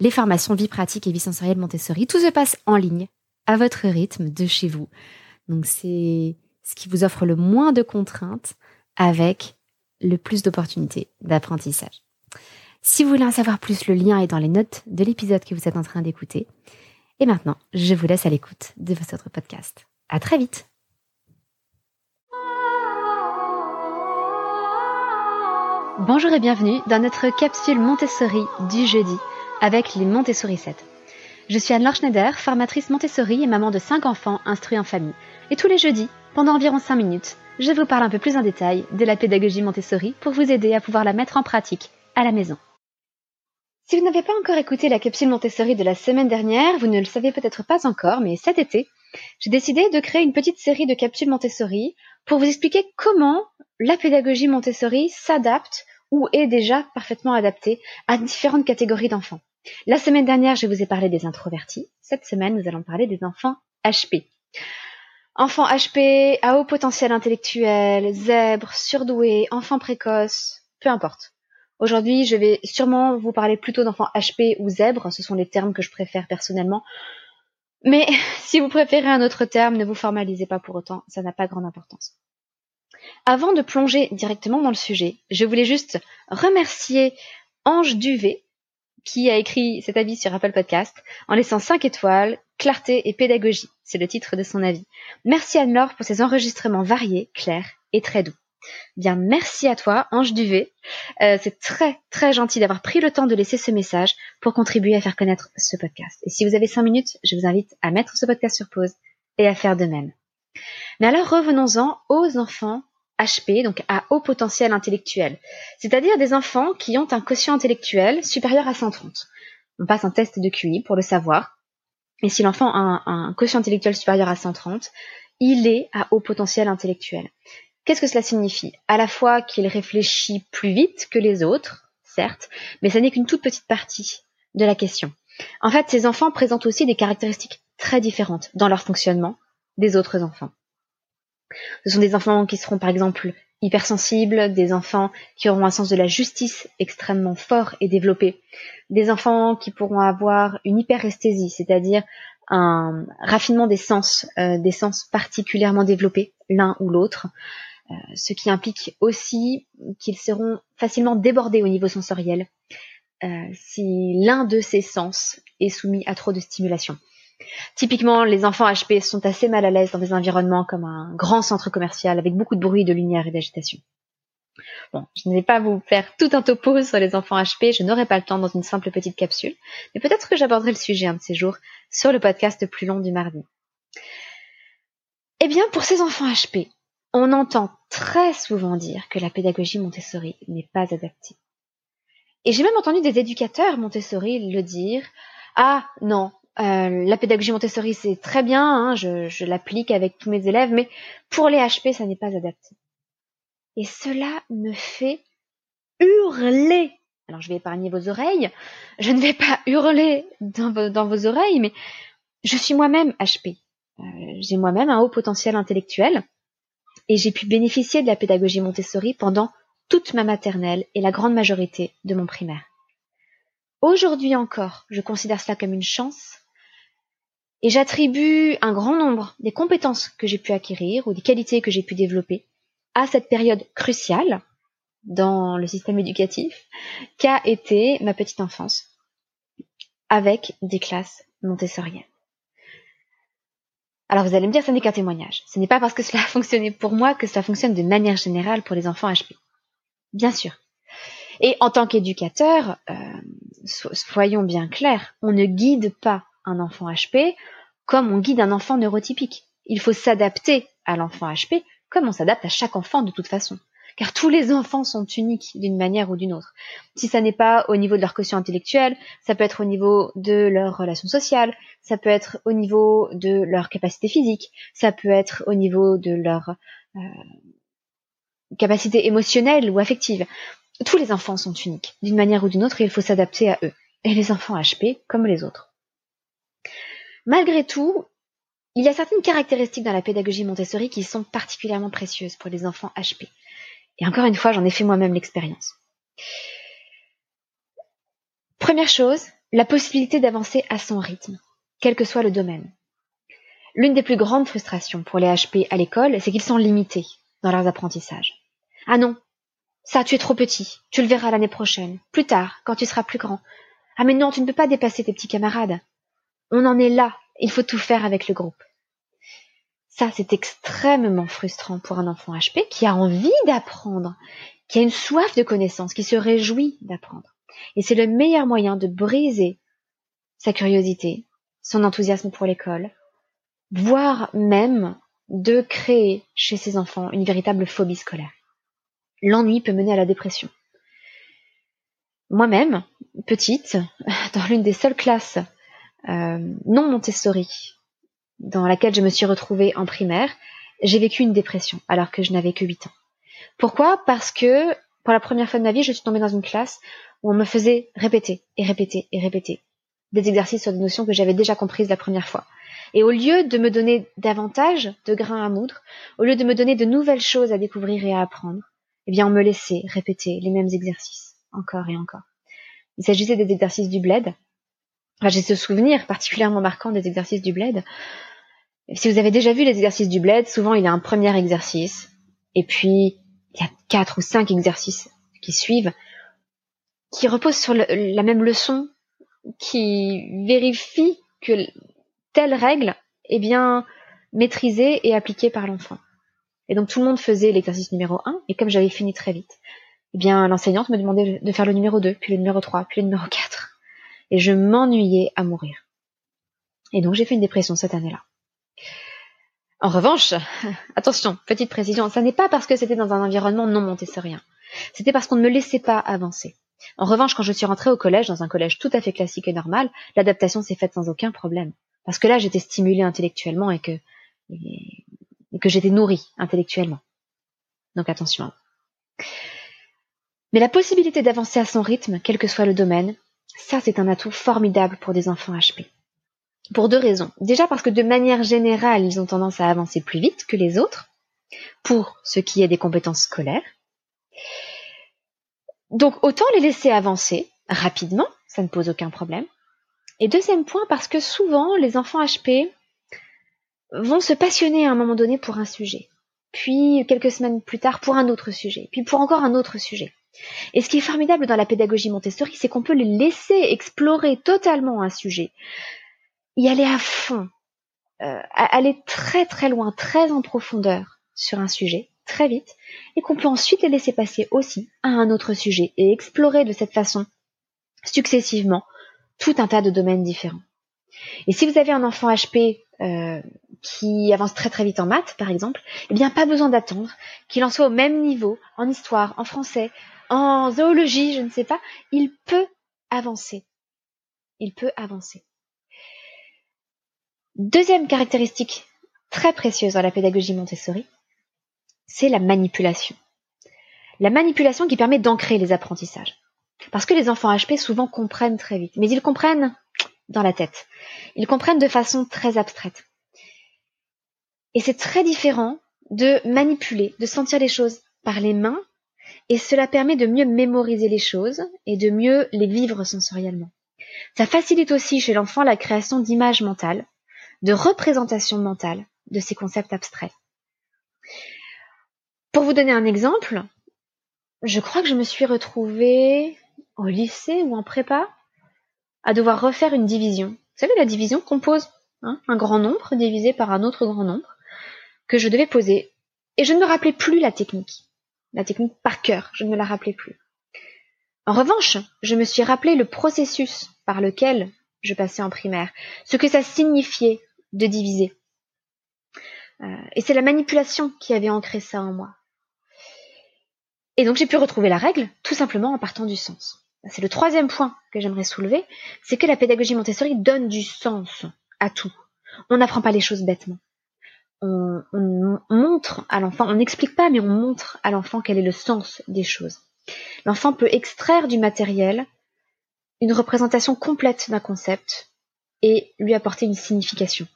les formations vie pratique et vie sensorielle Montessori. Tout se passe en ligne, à votre rythme, de chez vous. Donc c'est ce qui vous offre le moins de contraintes avec le plus d'opportunités d'apprentissage. Si vous voulez en savoir plus, le lien est dans les notes de l'épisode que vous êtes en train d'écouter. Et maintenant, je vous laisse à l'écoute de votre podcast. À très vite! Bonjour et bienvenue dans notre capsule Montessori du jeudi avec les Montessori 7. Je suis Anne-Laure Schneider, formatrice Montessori et maman de 5 enfants instruits en famille. Et tous les jeudis, pendant environ 5 minutes, je vous parle un peu plus en détail de la pédagogie Montessori pour vous aider à pouvoir la mettre en pratique à la maison. Si vous n'avez pas encore écouté la capsule Montessori de la semaine dernière, vous ne le savez peut-être pas encore, mais cet été, j'ai décidé de créer une petite série de capsules Montessori pour vous expliquer comment la pédagogie Montessori s'adapte ou est déjà parfaitement adaptée à différentes catégories d'enfants. La semaine dernière, je vous ai parlé des introvertis. Cette semaine, nous allons parler des enfants HP. Enfants HP, à haut potentiel intellectuel, zèbres, surdoués, enfants précoces, peu importe. Aujourd'hui, je vais sûrement vous parler plutôt d'enfants HP ou zèbres, ce sont les termes que je préfère personnellement. Mais si vous préférez un autre terme, ne vous formalisez pas pour autant, ça n'a pas grande importance. Avant de plonger directement dans le sujet, je voulais juste remercier Ange Duvet qui a écrit cet avis sur Apple Podcast en laissant 5 étoiles, clarté et pédagogie. C'est le titre de son avis. Merci Anne-Laure pour ses enregistrements variés, clairs et très doux. Bien, merci à toi, Ange Duvet. Euh, c'est très, très gentil d'avoir pris le temps de laisser ce message pour contribuer à faire connaître ce podcast. Et si vous avez 5 minutes, je vous invite à mettre ce podcast sur pause et à faire de même. Mais alors revenons-en aux enfants HP, donc à haut potentiel intellectuel, c'est-à-dire des enfants qui ont un quotient intellectuel supérieur à 130. On passe un test de QI pour le savoir. Et si l'enfant a un, quotient intellectuel supérieur à 130, il est à haut potentiel intellectuel. Qu'est-ce que cela signifie? À la fois qu'il réfléchit plus vite que les autres, certes, mais ça n'est qu'une toute petite partie de la question. En fait, ces enfants présentent aussi des caractéristiques très différentes dans leur fonctionnement des autres enfants. Ce sont des enfants qui seront par exemple hypersensibles, des enfants qui auront un sens de la justice extrêmement fort et développé, des enfants qui pourront avoir une hyperesthésie, c'est-à-dire un raffinement des sens, euh, des sens particulièrement développés, l'un ou l'autre, euh, ce qui implique aussi qu'ils seront facilement débordés au niveau sensoriel euh, si l'un de ces sens est soumis à trop de stimulation. Typiquement, les enfants HP sont assez mal à l'aise dans des environnements comme un grand centre commercial avec beaucoup de bruit, de lumière et d'agitation. Bon, je ne vais pas vous faire tout un topo sur les enfants HP, je n'aurai pas le temps dans une simple petite capsule, mais peut-être que j'aborderai le sujet un de ces jours sur le podcast plus long du mardi. Eh bien, pour ces enfants HP, on entend très souvent dire que la pédagogie Montessori n'est pas adaptée. Et j'ai même entendu des éducateurs Montessori le dire. Ah non, euh, la pédagogie Montessori c'est très bien, hein, je, l'applique avec tous mes élèves, mais pour les HP ça n'est pas adapté. Et cela me fait hurler. Alors je vais épargner vos oreilles, je ne vais pas hurler dans vos, dans vos oreilles, mais je suis moi-même HP. Euh, j'ai moi-même un haut potentiel intellectuel et j'ai pu bénéficier de la pédagogie Montessori pendant toute ma maternelle et la grande majorité de mon primaire. Aujourd'hui encore, je considère cela comme une chance et j'attribue un grand nombre des compétences que j'ai pu acquérir ou des qualités que j'ai pu développer à cette période cruciale dans le système éducatif qu'a été ma petite enfance avec des classes montessoriennes. Alors vous allez me dire, ce n'est qu'un témoignage. Ce n'est pas parce que cela a fonctionné pour moi que cela fonctionne de manière générale pour les enfants HP. Bien sûr. Et en tant qu'éducateur, euh, soyons bien clairs, on ne guide pas un enfant HP comme on guide un enfant neurotypique. Il faut s'adapter à l'enfant HP comme on s'adapte à chaque enfant de toute façon car tous les enfants sont uniques d'une manière ou d'une autre. Si ça n'est pas au niveau de leur quotient intellectuel, ça peut être au niveau de leur relation sociale, ça peut être au niveau de leur capacité physique, ça peut être au niveau de leur euh, capacité émotionnelle ou affective. Tous les enfants sont uniques d'une manière ou d'une autre il faut s'adapter à eux. Et les enfants HP comme les autres. Malgré tout, il y a certaines caractéristiques dans la pédagogie Montessori qui sont particulièrement précieuses pour les enfants HP. Et encore une fois, j'en ai fait moi-même l'expérience. Première chose, la possibilité d'avancer à son rythme, quel que soit le domaine. L'une des plus grandes frustrations pour les HP à l'école, c'est qu'ils sont limités dans leurs apprentissages. Ah non, ça, tu es trop petit, tu le verras l'année prochaine, plus tard, quand tu seras plus grand. Ah mais non, tu ne peux pas dépasser tes petits camarades. On en est là, il faut tout faire avec le groupe. Ça, c'est extrêmement frustrant pour un enfant HP qui a envie d'apprendre, qui a une soif de connaissance, qui se réjouit d'apprendre. Et c'est le meilleur moyen de briser sa curiosité, son enthousiasme pour l'école, voire même de créer chez ses enfants une véritable phobie scolaire. L'ennui peut mener à la dépression. Moi-même, petite, dans l'une des seules classes non Montessori dans laquelle je me suis retrouvée en primaire, j'ai vécu une dépression alors que je n'avais que 8 ans. Pourquoi? Parce que pour la première fois de ma vie, je suis tombée dans une classe où on me faisait répéter et répéter et répéter des exercices sur des notions que j'avais déjà comprises la première fois. Et au lieu de me donner davantage de grains à moudre, au lieu de me donner de nouvelles choses à découvrir et à apprendre, eh bien on me laissait répéter les mêmes exercices encore et encore. Il s'agissait des exercices du bled. J'ai ce souvenir particulièrement marquant des exercices du bled si vous avez déjà vu les exercices du bled, souvent il y a un premier exercice, et puis il y a quatre ou cinq exercices qui suivent, qui reposent sur la même leçon, qui vérifient que telle règle est bien maîtrisée et appliquée par l'enfant. Et donc tout le monde faisait l'exercice numéro 1, et comme j'avais fini très vite, eh bien l'enseignante me demandait de faire le numéro 2, puis le numéro 3, puis le numéro 4. Et je m'ennuyais à mourir. Et donc j'ai fait une dépression cette année-là. En revanche, attention, petite précision, ça n'est pas parce que c'était dans un environnement non montessorien. C'était parce qu'on ne me laissait pas avancer. En revanche, quand je suis rentrée au collège, dans un collège tout à fait classique et normal, l'adaptation s'est faite sans aucun problème. Parce que là, j'étais stimulée intellectuellement et que, et, que j'étais nourrie intellectuellement. Donc attention. Mais la possibilité d'avancer à son rythme, quel que soit le domaine, ça c'est un atout formidable pour des enfants HP. Pour deux raisons. Déjà parce que de manière générale, ils ont tendance à avancer plus vite que les autres, pour ce qui est des compétences scolaires. Donc autant les laisser avancer rapidement, ça ne pose aucun problème. Et deuxième point, parce que souvent les enfants HP vont se passionner à un moment donné pour un sujet, puis quelques semaines plus tard pour un autre sujet, puis pour encore un autre sujet. Et ce qui est formidable dans la pédagogie Montessori, c'est qu'on peut les laisser explorer totalement un sujet, y aller à fond, euh, aller très très loin, très en profondeur sur un sujet, très vite, et qu'on peut ensuite les laisser passer aussi à un autre sujet et explorer de cette façon successivement tout un tas de domaines différents. Et si vous avez un enfant HP euh, qui avance très très vite en maths, par exemple, eh bien, pas besoin d'attendre qu'il en soit au même niveau en histoire, en français, en zoologie, je ne sais pas. Il peut avancer. Il peut avancer. Deuxième caractéristique très précieuse dans la pédagogie Montessori, c'est la manipulation. La manipulation qui permet d'ancrer les apprentissages. Parce que les enfants HP souvent comprennent très vite, mais ils comprennent dans la tête. Ils comprennent de façon très abstraite. Et c'est très différent de manipuler, de sentir les choses par les mains, et cela permet de mieux mémoriser les choses et de mieux les vivre sensoriellement. Ça facilite aussi chez l'enfant la création d'images mentales, de représentations mentales de ces concepts abstraits. Pour vous donner un exemple, je crois que je me suis retrouvée au lycée ou en prépa à devoir refaire une division. Vous savez, la division compose hein, un grand nombre divisé par un autre grand nombre que je devais poser. Et je ne me rappelais plus la technique. La technique par cœur, je ne me la rappelais plus. En revanche, je me suis rappelé le processus par lequel je passais en primaire, ce que ça signifiait de diviser. Euh, et c'est la manipulation qui avait ancré ça en moi. Et donc j'ai pu retrouver la règle tout simplement en partant du sens. C'est le troisième point que j'aimerais soulever, c'est que la pédagogie Montessori donne du sens à tout. On n'apprend pas les choses bêtement. On, on montre à l'enfant, on n'explique pas, mais on montre à l'enfant quel est le sens des choses. L'enfant peut extraire du matériel une représentation complète d'un concept et lui apporter une signification.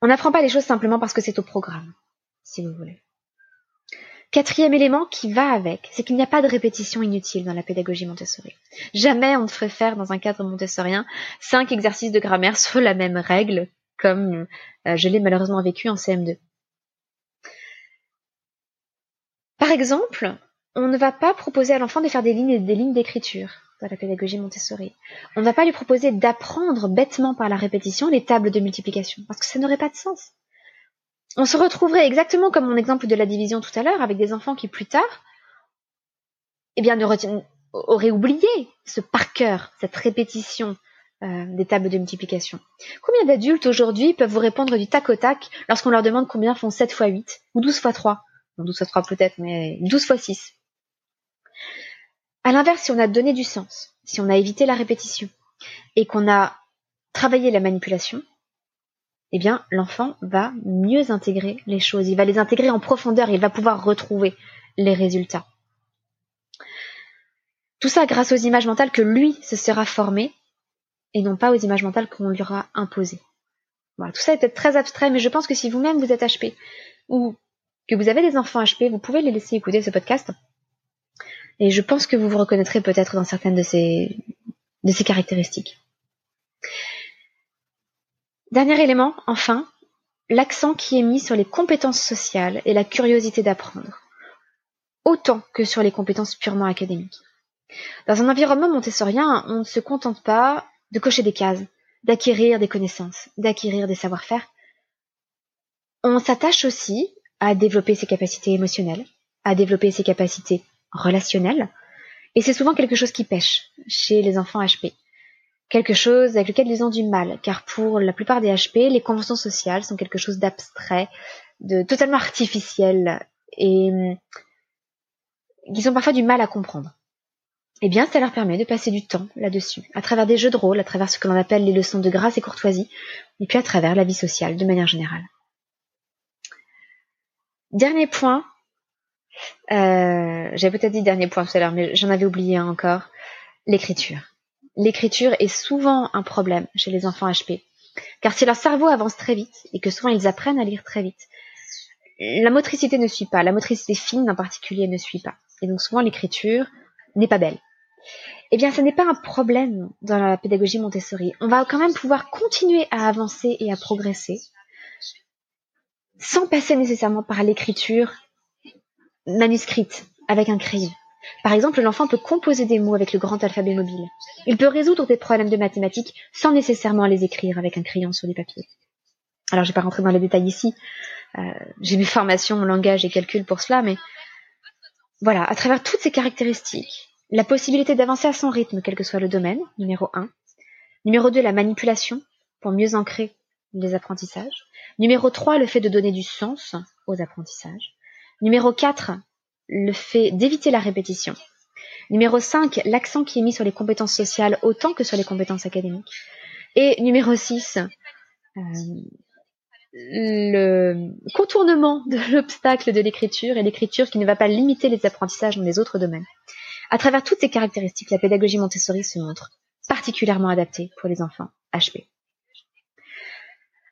On n'apprend pas les choses simplement parce que c'est au programme, si vous voulez. Quatrième élément qui va avec, c'est qu'il n'y a pas de répétition inutile dans la pédagogie Montessori. Jamais on ne ferait faire dans un cadre montessorien cinq exercices de grammaire sur la même règle, comme euh, je l'ai malheureusement vécu en CM2. Par exemple, on ne va pas proposer à l'enfant de faire des lignes et des lignes d'écriture dans la pédagogie Montessori. On ne va pas lui proposer d'apprendre bêtement par la répétition les tables de multiplication, parce que ça n'aurait pas de sens on se retrouverait exactement comme mon exemple de la division tout à l'heure, avec des enfants qui plus tard, eh bien, auraient oublié ce par cœur, cette répétition euh, des tables de multiplication. Combien d'adultes aujourd'hui peuvent vous répondre du tac au tac lorsqu'on leur demande combien font 7 fois 8 ou 12 fois 3 non, 12 fois 3 peut-être, mais 12 fois 6. À l'inverse, si on a donné du sens, si on a évité la répétition et qu'on a travaillé la manipulation, eh bien, l'enfant va mieux intégrer les choses. Il va les intégrer en profondeur. Il va pouvoir retrouver les résultats. Tout ça grâce aux images mentales que lui se sera formé et non pas aux images mentales qu'on lui aura imposées. Voilà, tout ça est peut-être très abstrait, mais je pense que si vous-même vous êtes HP ou que vous avez des enfants HP, vous pouvez les laisser écouter ce podcast. Et je pense que vous vous reconnaîtrez peut-être dans certaines de ces, de ces caractéristiques. Dernier élément, enfin, l'accent qui est mis sur les compétences sociales et la curiosité d'apprendre, autant que sur les compétences purement académiques. Dans un environnement montessorien, on ne se contente pas de cocher des cases, d'acquérir des connaissances, d'acquérir des savoir-faire. On s'attache aussi à développer ses capacités émotionnelles, à développer ses capacités relationnelles, et c'est souvent quelque chose qui pêche chez les enfants HP quelque chose avec lequel ils ont du mal, car pour la plupart des HP, les conventions sociales sont quelque chose d'abstrait, de totalement artificiel, et hum, qui sont parfois du mal à comprendre. Eh bien, ça leur permet de passer du temps là-dessus, à travers des jeux de rôle, à travers ce que l'on appelle les leçons de grâce et courtoisie, et puis à travers la vie sociale de manière générale. Dernier point, euh, j'avais peut-être dit dernier point tout à l'heure, mais j'en avais oublié encore, l'écriture l'écriture est souvent un problème chez les enfants HP. Car si leur cerveau avance très vite et que souvent ils apprennent à lire très vite, la motricité ne suit pas, la motricité fine en particulier ne suit pas. Et donc souvent l'écriture n'est pas belle. Eh bien, ce n'est pas un problème dans la pédagogie Montessori. On va quand même pouvoir continuer à avancer et à progresser sans passer nécessairement par l'écriture manuscrite avec un crayon. Par exemple, l'enfant peut composer des mots avec le grand alphabet mobile. Il peut résoudre des problèmes de mathématiques sans nécessairement les écrire avec un crayon sur du papier. Alors, je vais pas rentrer dans les détails ici. Euh, j'ai mes formations en langage et calcul pour cela, mais voilà, à travers toutes ces caractéristiques, la possibilité d'avancer à son rythme, quel que soit le domaine, numéro 1. Numéro 2, la manipulation, pour mieux ancrer les apprentissages. Numéro 3, le fait de donner du sens aux apprentissages. Numéro 4, le fait d'éviter la répétition. Numéro 5, l'accent qui est mis sur les compétences sociales autant que sur les compétences académiques. Et numéro 6, euh, le contournement de l'obstacle de l'écriture et l'écriture qui ne va pas limiter les apprentissages dans les autres domaines. À travers toutes ces caractéristiques, la pédagogie Montessori se montre particulièrement adaptée pour les enfants HP.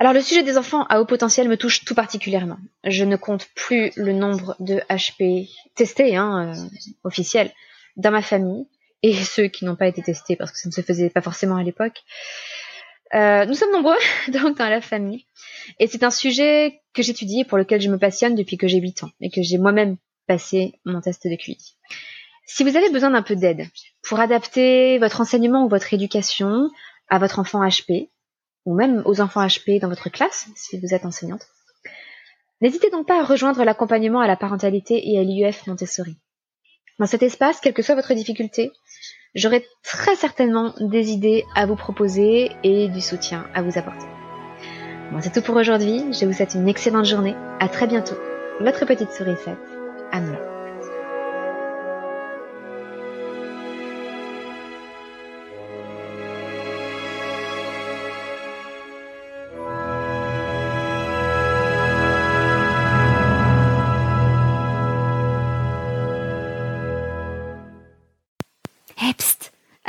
Alors le sujet des enfants à haut potentiel me touche tout particulièrement. Je ne compte plus le nombre de HP testés, hein, euh, officiels, dans ma famille, et ceux qui n'ont pas été testés parce que ça ne se faisait pas forcément à l'époque. Euh, nous sommes nombreux donc dans la famille, et c'est un sujet que j'étudie et pour lequel je me passionne depuis que j'ai 8 ans et que j'ai moi-même passé mon test de QI. Si vous avez besoin d'un peu d'aide pour adapter votre enseignement ou votre éducation à votre enfant HP, ou même aux enfants HP dans votre classe, si vous êtes enseignante. N'hésitez donc pas à rejoindre l'accompagnement à la parentalité et à l'IUF Montessori. Dans cet espace, quelle que soit votre difficulté, j'aurai très certainement des idées à vous proposer et du soutien à vous apporter. Bon, c'est tout pour aujourd'hui. Je vous souhaite une excellente journée. À très bientôt. Votre petite sourisette, Anne.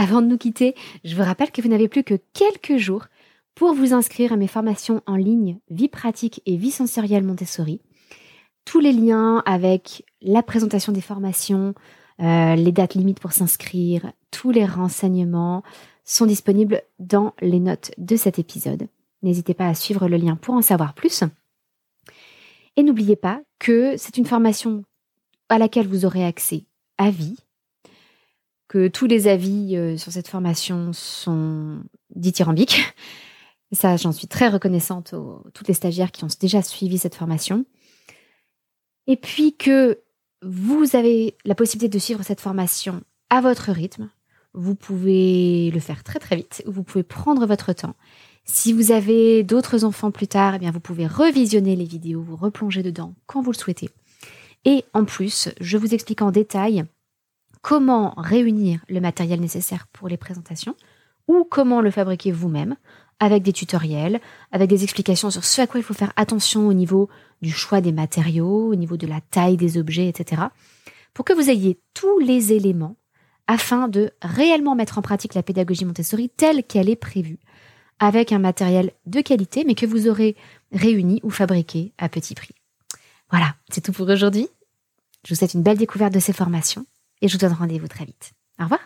Avant de nous quitter, je vous rappelle que vous n'avez plus que quelques jours pour vous inscrire à mes formations en ligne Vie pratique et vie sensorielle Montessori. Tous les liens avec la présentation des formations, euh, les dates limites pour s'inscrire, tous les renseignements sont disponibles dans les notes de cet épisode. N'hésitez pas à suivre le lien pour en savoir plus. Et n'oubliez pas que c'est une formation à laquelle vous aurez accès à vie, que tous les avis euh, sur cette formation sont dithyrambiques. ça, j'en suis très reconnaissante aux toutes les stagiaires qui ont déjà suivi cette formation. Et puis que vous avez la possibilité de suivre cette formation à votre rythme. Vous pouvez le faire très très vite. Vous pouvez prendre votre temps. Si vous avez d'autres enfants plus tard, eh bien vous pouvez revisionner les vidéos, vous replonger dedans quand vous le souhaitez. Et en plus, je vous explique en détail comment réunir le matériel nécessaire pour les présentations ou comment le fabriquer vous-même avec des tutoriels, avec des explications sur ce à quoi il faut faire attention au niveau du choix des matériaux, au niveau de la taille des objets, etc. Pour que vous ayez tous les éléments afin de réellement mettre en pratique la pédagogie Montessori telle qu'elle est prévue, avec un matériel de qualité, mais que vous aurez réuni ou fabriqué à petit prix. Voilà, c'est tout pour aujourd'hui. Je vous souhaite une belle découverte de ces formations et je vous donne rendez-vous très vite. Au revoir